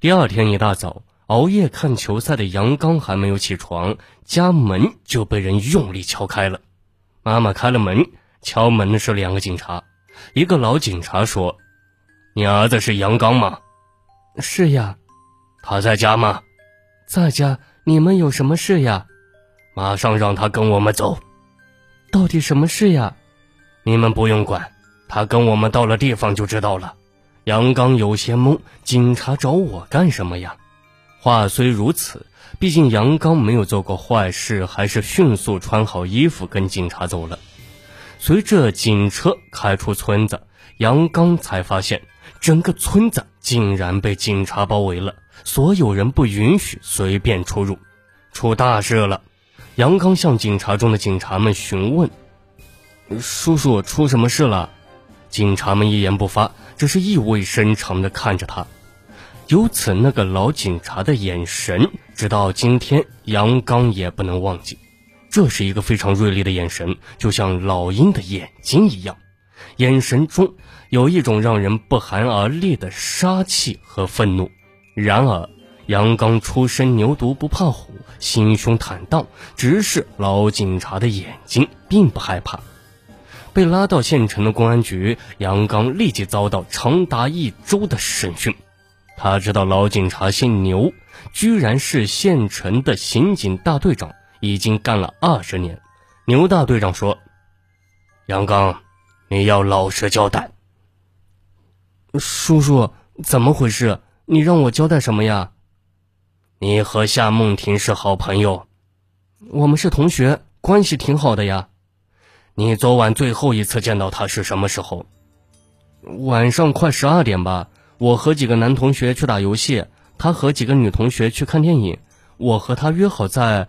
第二天一大早，熬夜看球赛的杨刚还没有起床，家门就被人用力敲开了。妈妈开了门，敲门的是两个警察。一个老警察说：“你儿子是杨刚吗？”“是呀。”“他在家吗？”“在家。”“你们有什么事呀？”“马上让他跟我们走。”“到底什么事呀？”“你们不用管，他跟我们到了地方就知道了。”杨刚有些懵，警察找我干什么呀？话虽如此，毕竟杨刚没有做过坏事，还是迅速穿好衣服跟警察走了。随着警车开出村子，杨刚才发现整个村子竟然被警察包围了，所有人不允许随便出入，出大事了！杨刚向警察中的警察们询问：“叔叔，出什么事了？”警察们一言不发，只是意味深长地看着他。由此，那个老警察的眼神，直到今天，杨刚也不能忘记。这是一个非常锐利的眼神，就像老鹰的眼睛一样，眼神中有一种让人不寒而栗的杀气和愤怒。然而，杨刚出身牛犊不怕虎，心胸坦荡，直视老警察的眼睛，并不害怕。被拉到县城的公安局，杨刚立即遭到长达一周的审讯。他知道老警察姓牛，居然是县城的刑警大队长。已经干了二十年，牛大队长说：“杨刚，你要老实交代。”叔叔，怎么回事？你让我交代什么呀？你和夏梦婷是好朋友，我们是同学，关系挺好的呀。你昨晚最后一次见到他是什么时候？晚上快十二点吧。我和几个男同学去打游戏，他和几个女同学去看电影。我和他约好在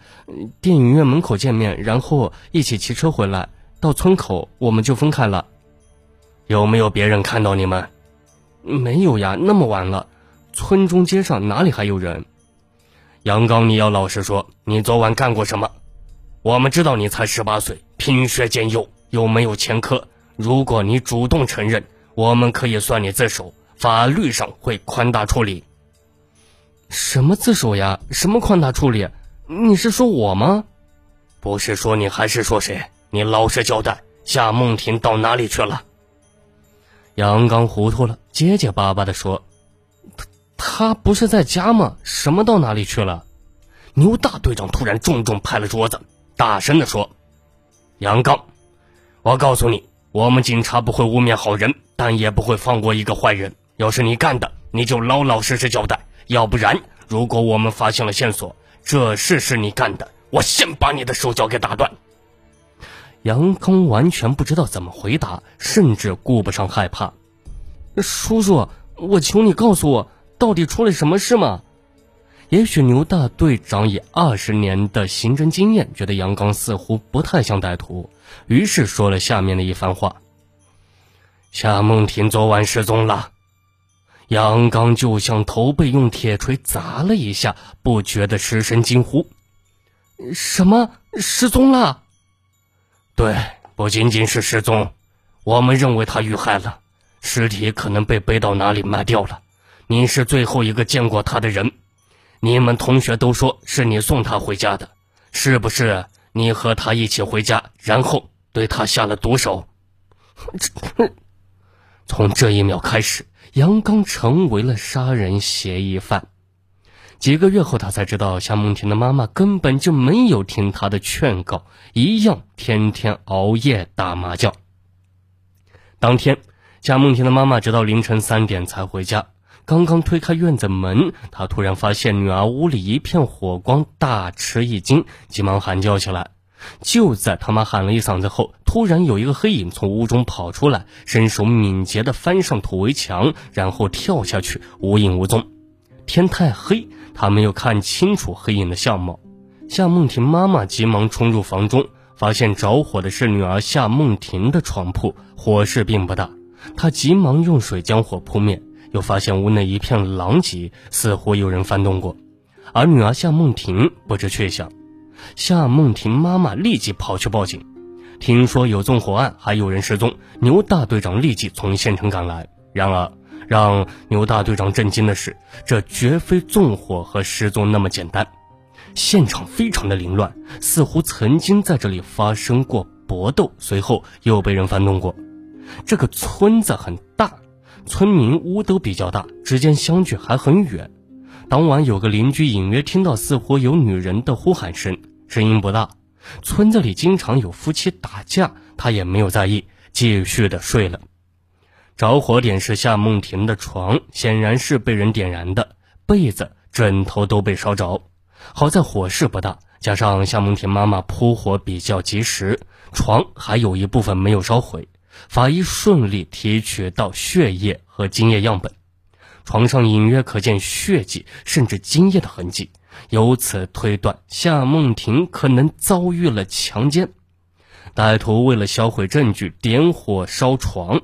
电影院门口见面，然后一起骑车回来。到村口我们就分开了。有没有别人看到你们？没有呀，那么晚了，村中街上哪里还有人？杨刚，你要老实说，你昨晚干过什么？我们知道你才十八岁，品学兼优，又没有前科。如果你主动承认，我们可以算你自首，法律上会宽大处理。什么自首呀？什么宽大处理？你是说我吗？不是说你，还是说谁？你老实交代，夏梦婷到哪里去了？杨刚糊涂了，结结巴巴的说：“他他不是在家吗？什么到哪里去了？”牛大队长突然重重拍了桌子，大声的说：“杨刚，我告诉你，我们警察不会污蔑好人，但也不会放过一个坏人。要是你干的，你就老老实实交代。”要不然，如果我们发现了线索，这事是你干的，我先把你的手脚给打断。杨刚完全不知道怎么回答，甚至顾不上害怕。叔叔，我求你告诉我，到底出了什么事吗？也许牛大队长以二十年的刑侦经验，觉得杨刚似乎不太像歹徒，于是说了下面的一番话：夏梦婷昨晚失踪了。杨刚就像头被用铁锤砸了一下，不觉的失声惊呼：“什么失踪了？”“对，不仅仅是失踪，我们认为他遇害了，尸体可能被背到哪里卖掉了。你是最后一个见过他的人，你们同学都说是你送他回家的，是不是？你和他一起回家，然后对他下了毒手？从这一秒开始。”杨刚成为了杀人嫌疑犯。几个月后，他才知道夏梦婷的妈妈根本就没有听他的劝告，一样天天熬夜打麻将。当天，夏梦婷的妈妈直到凌晨三点才回家。刚刚推开院子门，他突然发现女儿屋里一片火光，大吃一惊，急忙喊叫起来。就在他妈喊了一嗓子后，突然有一个黑影从屋中跑出来，身手敏捷地翻上土围墙，然后跳下去，无影无踪。天太黑，他没有看清楚黑影的相貌。夏梦婷妈妈急忙冲入房中，发现着火的是女儿夏梦婷的床铺，火势并不大。她急忙用水将火扑灭，又发现屋内一片狼藉，似乎有人翻动过，而女儿夏梦婷不知去向。夏梦婷妈妈立即跑去报警，听说有纵火案，还有人失踪。牛大队长立即从县城赶来。然而，让牛大队长震惊的是，这绝非纵火和失踪那么简单。现场非常的凌乱，似乎曾经在这里发生过搏斗，随后又被人翻动过。这个村子很，村民屋都比较大，之间相距还很远。当晚有个邻居隐约听到似乎有女人的呼喊声，声音不大。村子里经常有夫妻打架，他也没有在意，继续的睡了。着火点是夏梦婷的床，显然是被人点燃的，被子、枕头都被烧着。好在火势不大，加上夏梦婷妈妈扑火比较及时，床还有一部分没有烧毁。法医顺利提取到血液和精液样本，床上隐约可见血迹，甚至精液的痕迹。由此推断，夏梦婷可能遭遇了强奸。歹徒为了销毁证据，点火烧床。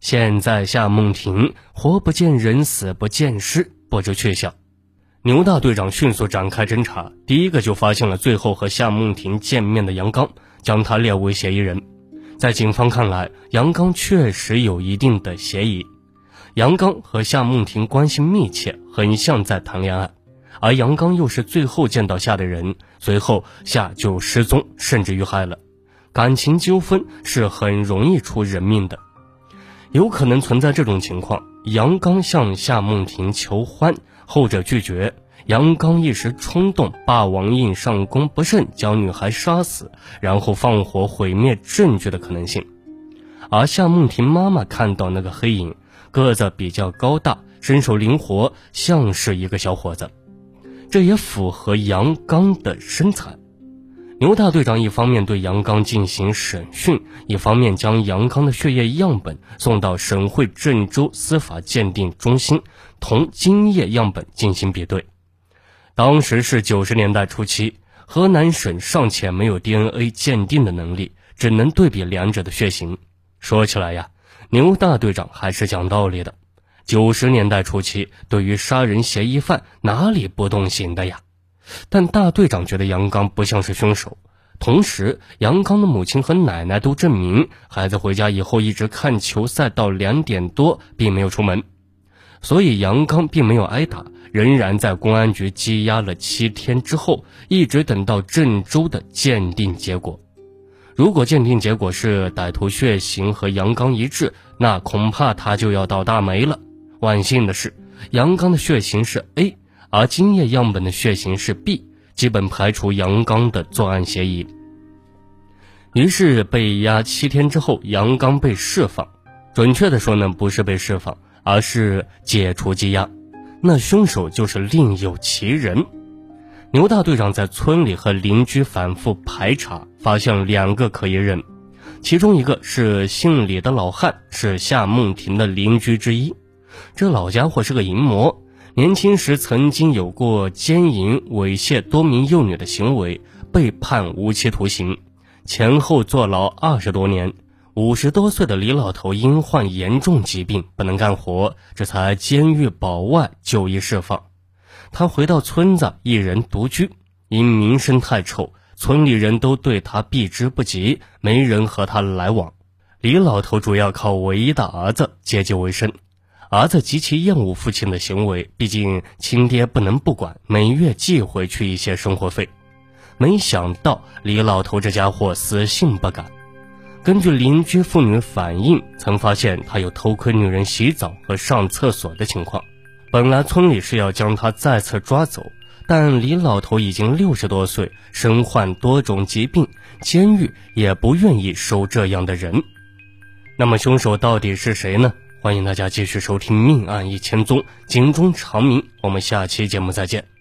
现在夏梦婷活不见人，死不见尸，不知去向。牛大队长迅速展开侦查，第一个就发现了最后和夏梦婷见面的杨刚，将他列为嫌疑人。在警方看来，杨刚确实有一定的嫌疑。杨刚和夏梦婷关系密切，很像在谈恋爱，而杨刚又是最后见到夏的人，随后夏就失踪，甚至遇害了。感情纠纷是很容易出人命的。有可能存在这种情况：杨刚向夏梦婷求欢，后者拒绝；杨刚一时冲动，霸王硬上弓不慎将女孩杀死，然后放火毁灭证据的可能性。而夏梦婷妈妈看到那个黑影，个子比较高大，身手灵活，像是一个小伙子，这也符合杨刚的身材。牛大队长一方面对杨刚进行审讯，一方面将杨刚的血液样本送到省会郑州司法鉴定中心，同精液样本进行比对。当时是九十年代初期，河南省尚且没有 DNA 鉴定的能力，只能对比两者的血型。说起来呀，牛大队长还是讲道理的。九十年代初期，对于杀人嫌疑犯，哪里不动刑的呀？但大队长觉得杨刚不像是凶手，同时杨刚的母亲和奶奶都证明，孩子回家以后一直看球赛到两点多，并没有出门，所以杨刚并没有挨打，仍然在公安局羁押了七天之后，一直等到郑州的鉴定结果。如果鉴定结果是歹徒血型和杨刚一致，那恐怕他就要倒大霉了。万幸的是，杨刚的血型是 A。而精液样本的血型是 B，基本排除杨刚的作案嫌疑。于是被押七天之后，杨刚被释放。准确的说呢，不是被释放，而是解除羁押。那凶手就是另有其人。牛大队长在村里和邻居反复排查，发现两个可疑人，其中一个是姓李的老汉，是夏梦婷的邻居之一。这老家伙是个淫魔。年轻时曾经有过奸淫、猥亵多名幼女的行为，被判无期徒刑，前后坐牢二十多年。五十多岁的李老头因患严重疾病不能干活，这才监狱保外就医释放。他回到村子，一人独居，因名声太臭，村里人都对他避之不及，没人和他来往。李老头主要靠唯一的儿子接济为生。儿子极其厌恶父亲的行为，毕竟亲爹不能不管，每月寄回去一些生活费。没想到李老头这家伙死性不改，根据邻居妇女反映，曾发现他有偷窥女人洗澡和上厕所的情况。本来村里是要将他再次抓走，但李老头已经六十多岁，身患多种疾病，监狱也不愿意收这样的人。那么凶手到底是谁呢？欢迎大家继续收听《命案一千宗》，警钟长鸣。我们下期节目再见。